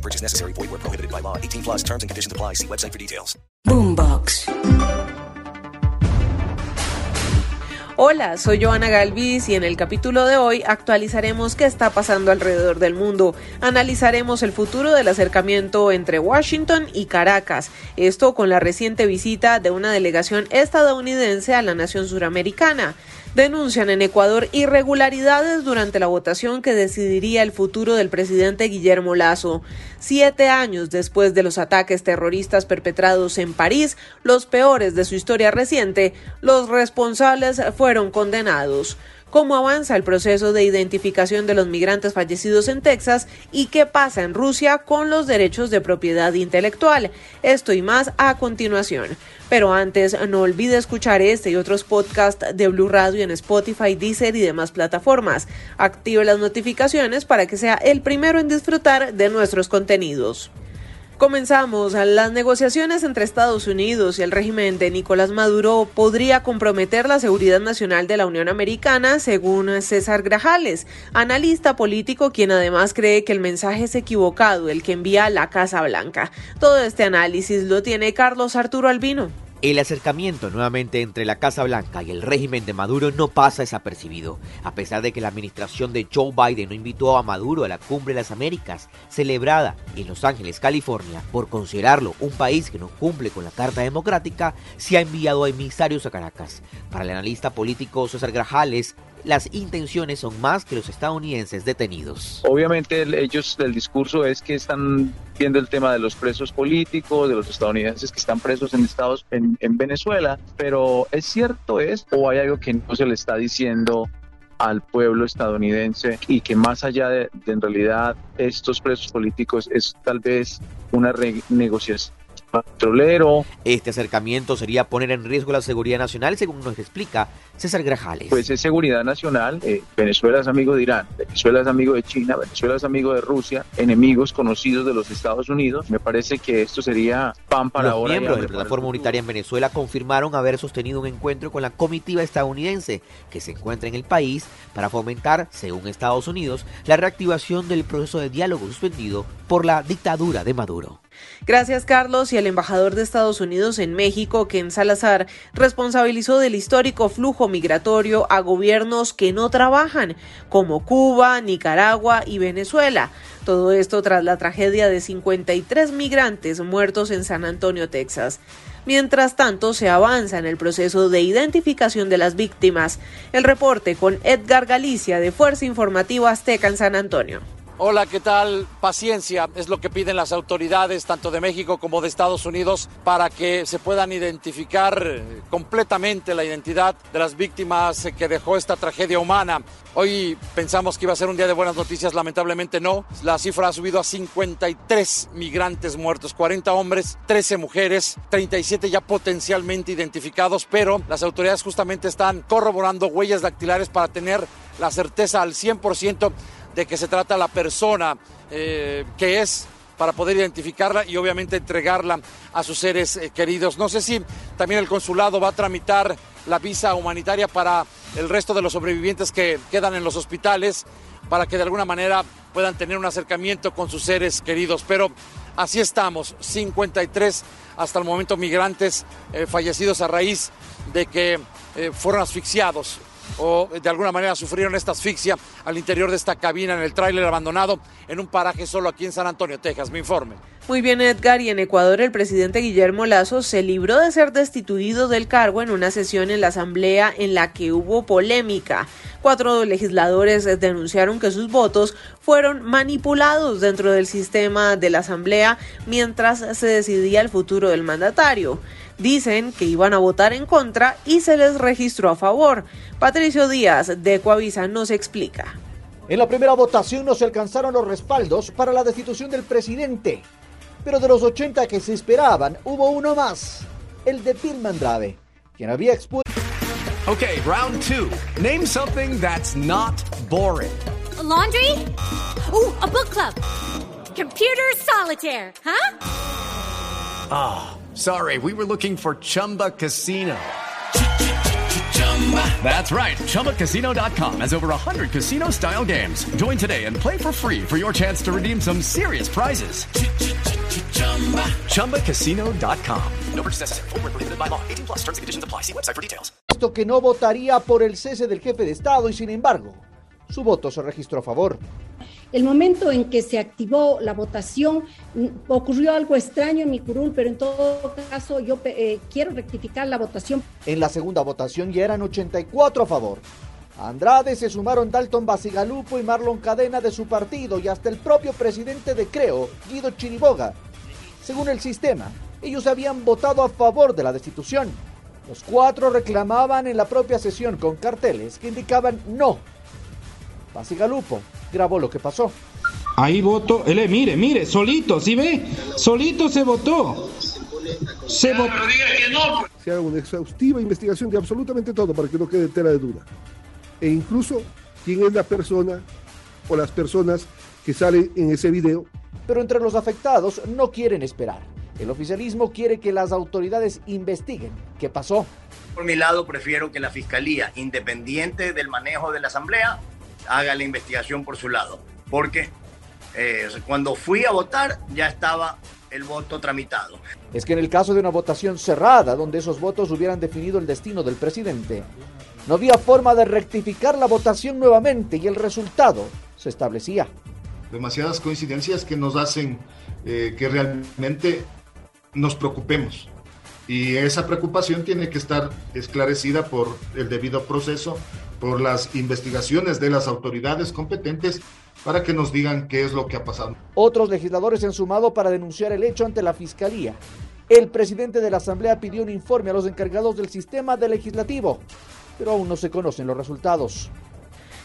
No purchase necessary. Void where prohibited by law. 18 plus terms and conditions apply. See website for details. Boombox. Hola, soy Joana Galvis y en el capítulo de hoy actualizaremos qué está pasando alrededor del mundo. Analizaremos el futuro del acercamiento entre Washington y Caracas, esto con la reciente visita de una delegación estadounidense a la nación suramericana denuncian en Ecuador irregularidades durante la votación que decidiría el futuro del presidente Guillermo Lazo. Siete años después de los ataques terroristas perpetrados en París, los peores de su historia reciente, los responsables fueron condenados cómo avanza el proceso de identificación de los migrantes fallecidos en Texas y qué pasa en Rusia con los derechos de propiedad intelectual. Esto y más a continuación. Pero antes, no olvide escuchar este y otros podcasts de Blue Radio en Spotify, Deezer y demás plataformas. Active las notificaciones para que sea el primero en disfrutar de nuestros contenidos. Comenzamos. Las negociaciones entre Estados Unidos y el régimen de Nicolás Maduro podría comprometer la seguridad nacional de la Unión Americana, según César Grajales, analista político quien además cree que el mensaje es equivocado, el que envía la Casa Blanca. Todo este análisis lo tiene Carlos Arturo Albino. El acercamiento nuevamente entre la Casa Blanca y el régimen de Maduro no pasa desapercibido, a pesar de que la administración de Joe Biden no invitó a Maduro a la Cumbre de las Américas, celebrada en Los Ángeles, California, por considerarlo un país que no cumple con la Carta Democrática, se ha enviado a emisarios a Caracas. Para el analista político César Grajales, las intenciones son más que los estadounidenses detenidos. Obviamente ellos, el discurso es que están viendo el tema de los presos políticos, de los estadounidenses que están presos en Estados en, en Venezuela, pero ¿es cierto es o hay algo que no se le está diciendo al pueblo estadounidense y que más allá de, de en realidad estos presos políticos es tal vez una renegociación petrolero. Este acercamiento sería poner en riesgo la seguridad nacional, según nos explica César Grajales. Pues es seguridad nacional. Eh, Venezuela es amigo de Irán, Venezuela es amigo de China, Venezuela es amigo de Rusia, enemigos conocidos de los Estados Unidos. Me parece que esto sería pan para los ahora. miembros de la plataforma unitaria en Venezuela confirmaron haber sostenido un encuentro con la comitiva estadounidense que se encuentra en el país para fomentar, según Estados Unidos, la reactivación del proceso de diálogo suspendido por la dictadura de Maduro. Gracias, Carlos, y al embajador de Estados Unidos en México, Ken Salazar, responsabilizó del histórico flujo migratorio a gobiernos que no trabajan, como Cuba, Nicaragua y Venezuela. Todo esto tras la tragedia de 53 migrantes muertos en San Antonio, Texas. Mientras tanto, se avanza en el proceso de identificación de las víctimas. El reporte con Edgar Galicia de Fuerza Informativa Azteca en San Antonio. Hola, ¿qué tal? Paciencia es lo que piden las autoridades tanto de México como de Estados Unidos para que se puedan identificar completamente la identidad de las víctimas que dejó esta tragedia humana. Hoy pensamos que iba a ser un día de buenas noticias, lamentablemente no. La cifra ha subido a 53 migrantes muertos, 40 hombres, 13 mujeres, 37 ya potencialmente identificados, pero las autoridades justamente están corroborando huellas dactilares para tener la certeza al 100% de que se trata la persona eh, que es para poder identificarla y obviamente entregarla a sus seres eh, queridos. No sé si también el consulado va a tramitar la visa humanitaria para el resto de los sobrevivientes que quedan en los hospitales, para que de alguna manera puedan tener un acercamiento con sus seres queridos. Pero así estamos, 53 hasta el momento migrantes eh, fallecidos a raíz de que fueron asfixiados o de alguna manera sufrieron esta asfixia al interior de esta cabina en el tráiler abandonado en un paraje solo aquí en San Antonio, Texas. Me informe. Muy bien, Edgar. Y en Ecuador, el presidente Guillermo Lazo se libró de ser destituido del cargo en una sesión en la Asamblea en la que hubo polémica. Cuatro legisladores denunciaron que sus votos fueron manipulados dentro del sistema de la Asamblea mientras se decidía el futuro del mandatario. Dicen que iban a votar en contra y se les registró a favor. Patricio Díaz de Coavisa nos explica. En la primera votación no se alcanzaron los respaldos para la destitución del presidente. Pero de los 80 que se esperaban, hubo uno más, el de Bill Mandrave, quien había expuesto... Okay, round two. Name something that's not boring. A laundry? Ooh, a book club. Computer solitaire, huh? Ah, oh, sorry, we were looking for Chumba Casino. That's right. ChumbaCasino.com has over 100 casino style games. Join today and play for free for your chance to redeem some serious prizes. ChumbaCasino.com. No purchase necessary. Full prohibited by law. 18 plus terms and conditions apply. See website for details. Esto que no votaría por el cese del jefe de Estado y sin embargo, su voto se registró a favor. El momento en que se activó la votación ocurrió algo extraño en mi curul, pero en todo caso yo eh, quiero rectificar la votación. En la segunda votación ya eran 84 a favor. Andrade se sumaron Dalton Basigalupo y Marlon Cadena de su partido y hasta el propio presidente de Creo, Guido Chiriboga. Según el sistema, ellos habían votado a favor de la destitución. Los cuatro reclamaban en la propia sesión con carteles que indicaban no. Basigalupo grabó lo que pasó. Ahí votó, él, mire, mire, solito, ¿sí ve? Solito se votó. Se votó. Se haga una exhaustiva investigación de absolutamente todo para que no quede tela de duda. E incluso quién es la persona o las personas que salen en ese video. Pero entre los afectados no quieren esperar. El oficialismo quiere que las autoridades investiguen qué pasó. Por mi lado, prefiero que la Fiscalía, independiente del manejo de la Asamblea, haga la investigación por su lado. Porque eh, cuando fui a votar ya estaba el voto tramitado. Es que en el caso de una votación cerrada, donde esos votos hubieran definido el destino del presidente, no había forma de rectificar la votación nuevamente y el resultado se establecía. Demasiadas coincidencias que nos hacen eh, que realmente nos preocupemos. Y esa preocupación tiene que estar esclarecida por el debido proceso por las investigaciones de las autoridades competentes para que nos digan qué es lo que ha pasado. Otros legisladores se han sumado para denunciar el hecho ante la Fiscalía. El presidente de la Asamblea pidió un informe a los encargados del sistema de legislativo, pero aún no se conocen los resultados.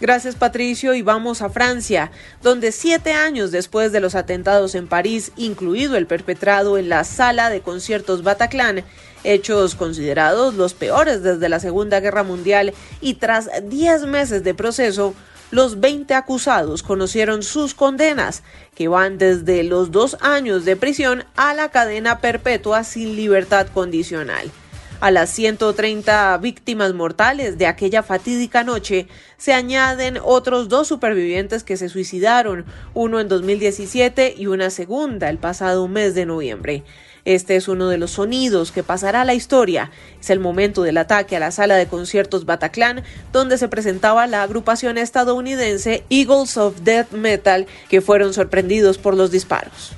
Gracias Patricio y vamos a Francia, donde siete años después de los atentados en París, incluido el perpetrado en la sala de conciertos Bataclan, hechos considerados los peores desde la Segunda Guerra Mundial y tras diez meses de proceso, los 20 acusados conocieron sus condenas, que van desde los dos años de prisión a la cadena perpetua sin libertad condicional. A las 130 víctimas mortales de aquella fatídica noche se añaden otros dos supervivientes que se suicidaron, uno en 2017 y una segunda el pasado mes de noviembre. Este es uno de los sonidos que pasará a la historia. Es el momento del ataque a la sala de conciertos Bataclan, donde se presentaba la agrupación estadounidense Eagles of Death Metal, que fueron sorprendidos por los disparos.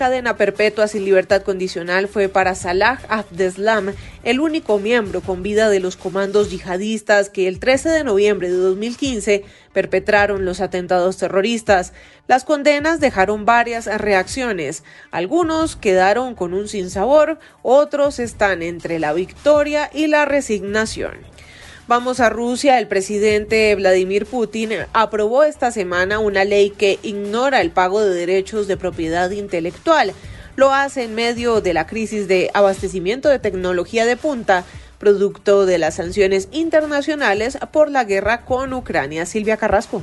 Cadena perpetua sin libertad condicional fue para Salah Abdeslam el único miembro con vida de los comandos yihadistas que el 13 de noviembre de 2015 perpetraron los atentados terroristas. Las condenas dejaron varias reacciones. Algunos quedaron con un sinsabor, otros están entre la victoria y la resignación. Vamos a Rusia. El presidente Vladimir Putin aprobó esta semana una ley que ignora el pago de derechos de propiedad intelectual. Lo hace en medio de la crisis de abastecimiento de tecnología de punta, producto de las sanciones internacionales por la guerra con Ucrania. Silvia Carrasco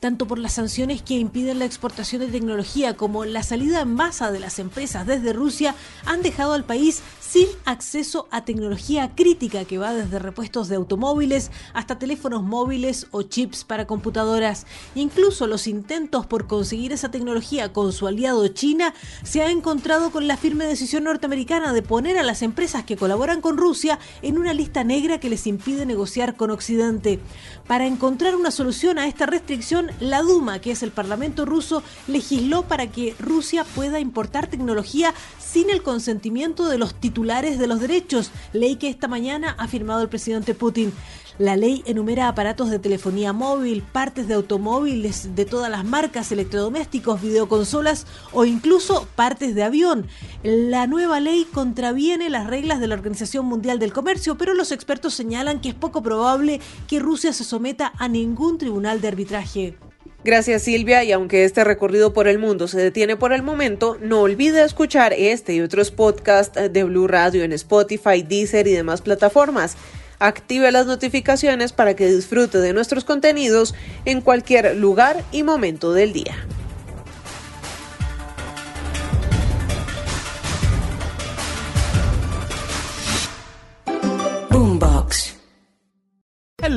tanto por las sanciones que impiden la exportación de tecnología como la salida en masa de las empresas desde Rusia, han dejado al país sin acceso a tecnología crítica que va desde repuestos de automóviles hasta teléfonos móviles o chips para computadoras. Incluso los intentos por conseguir esa tecnología con su aliado China se han encontrado con la firme decisión norteamericana de poner a las empresas que colaboran con Rusia en una lista negra que les impide negociar con Occidente. Para encontrar una solución a esta restricción, la Duma, que es el Parlamento ruso, legisló para que Rusia pueda importar tecnología sin el consentimiento de los titulares de los derechos, ley que esta mañana ha firmado el presidente Putin. La ley enumera aparatos de telefonía móvil, partes de automóviles de todas las marcas, electrodomésticos, videoconsolas o incluso partes de avión. La nueva ley contraviene las reglas de la Organización Mundial del Comercio, pero los expertos señalan que es poco probable que Rusia se someta a ningún tribunal de arbitraje. Gracias Silvia y aunque este recorrido por el mundo se detiene por el momento, no olvide escuchar este y otros podcasts de Blue Radio en Spotify, Deezer y demás plataformas. Active las notificaciones para que disfrute de nuestros contenidos en cualquier lugar y momento del día.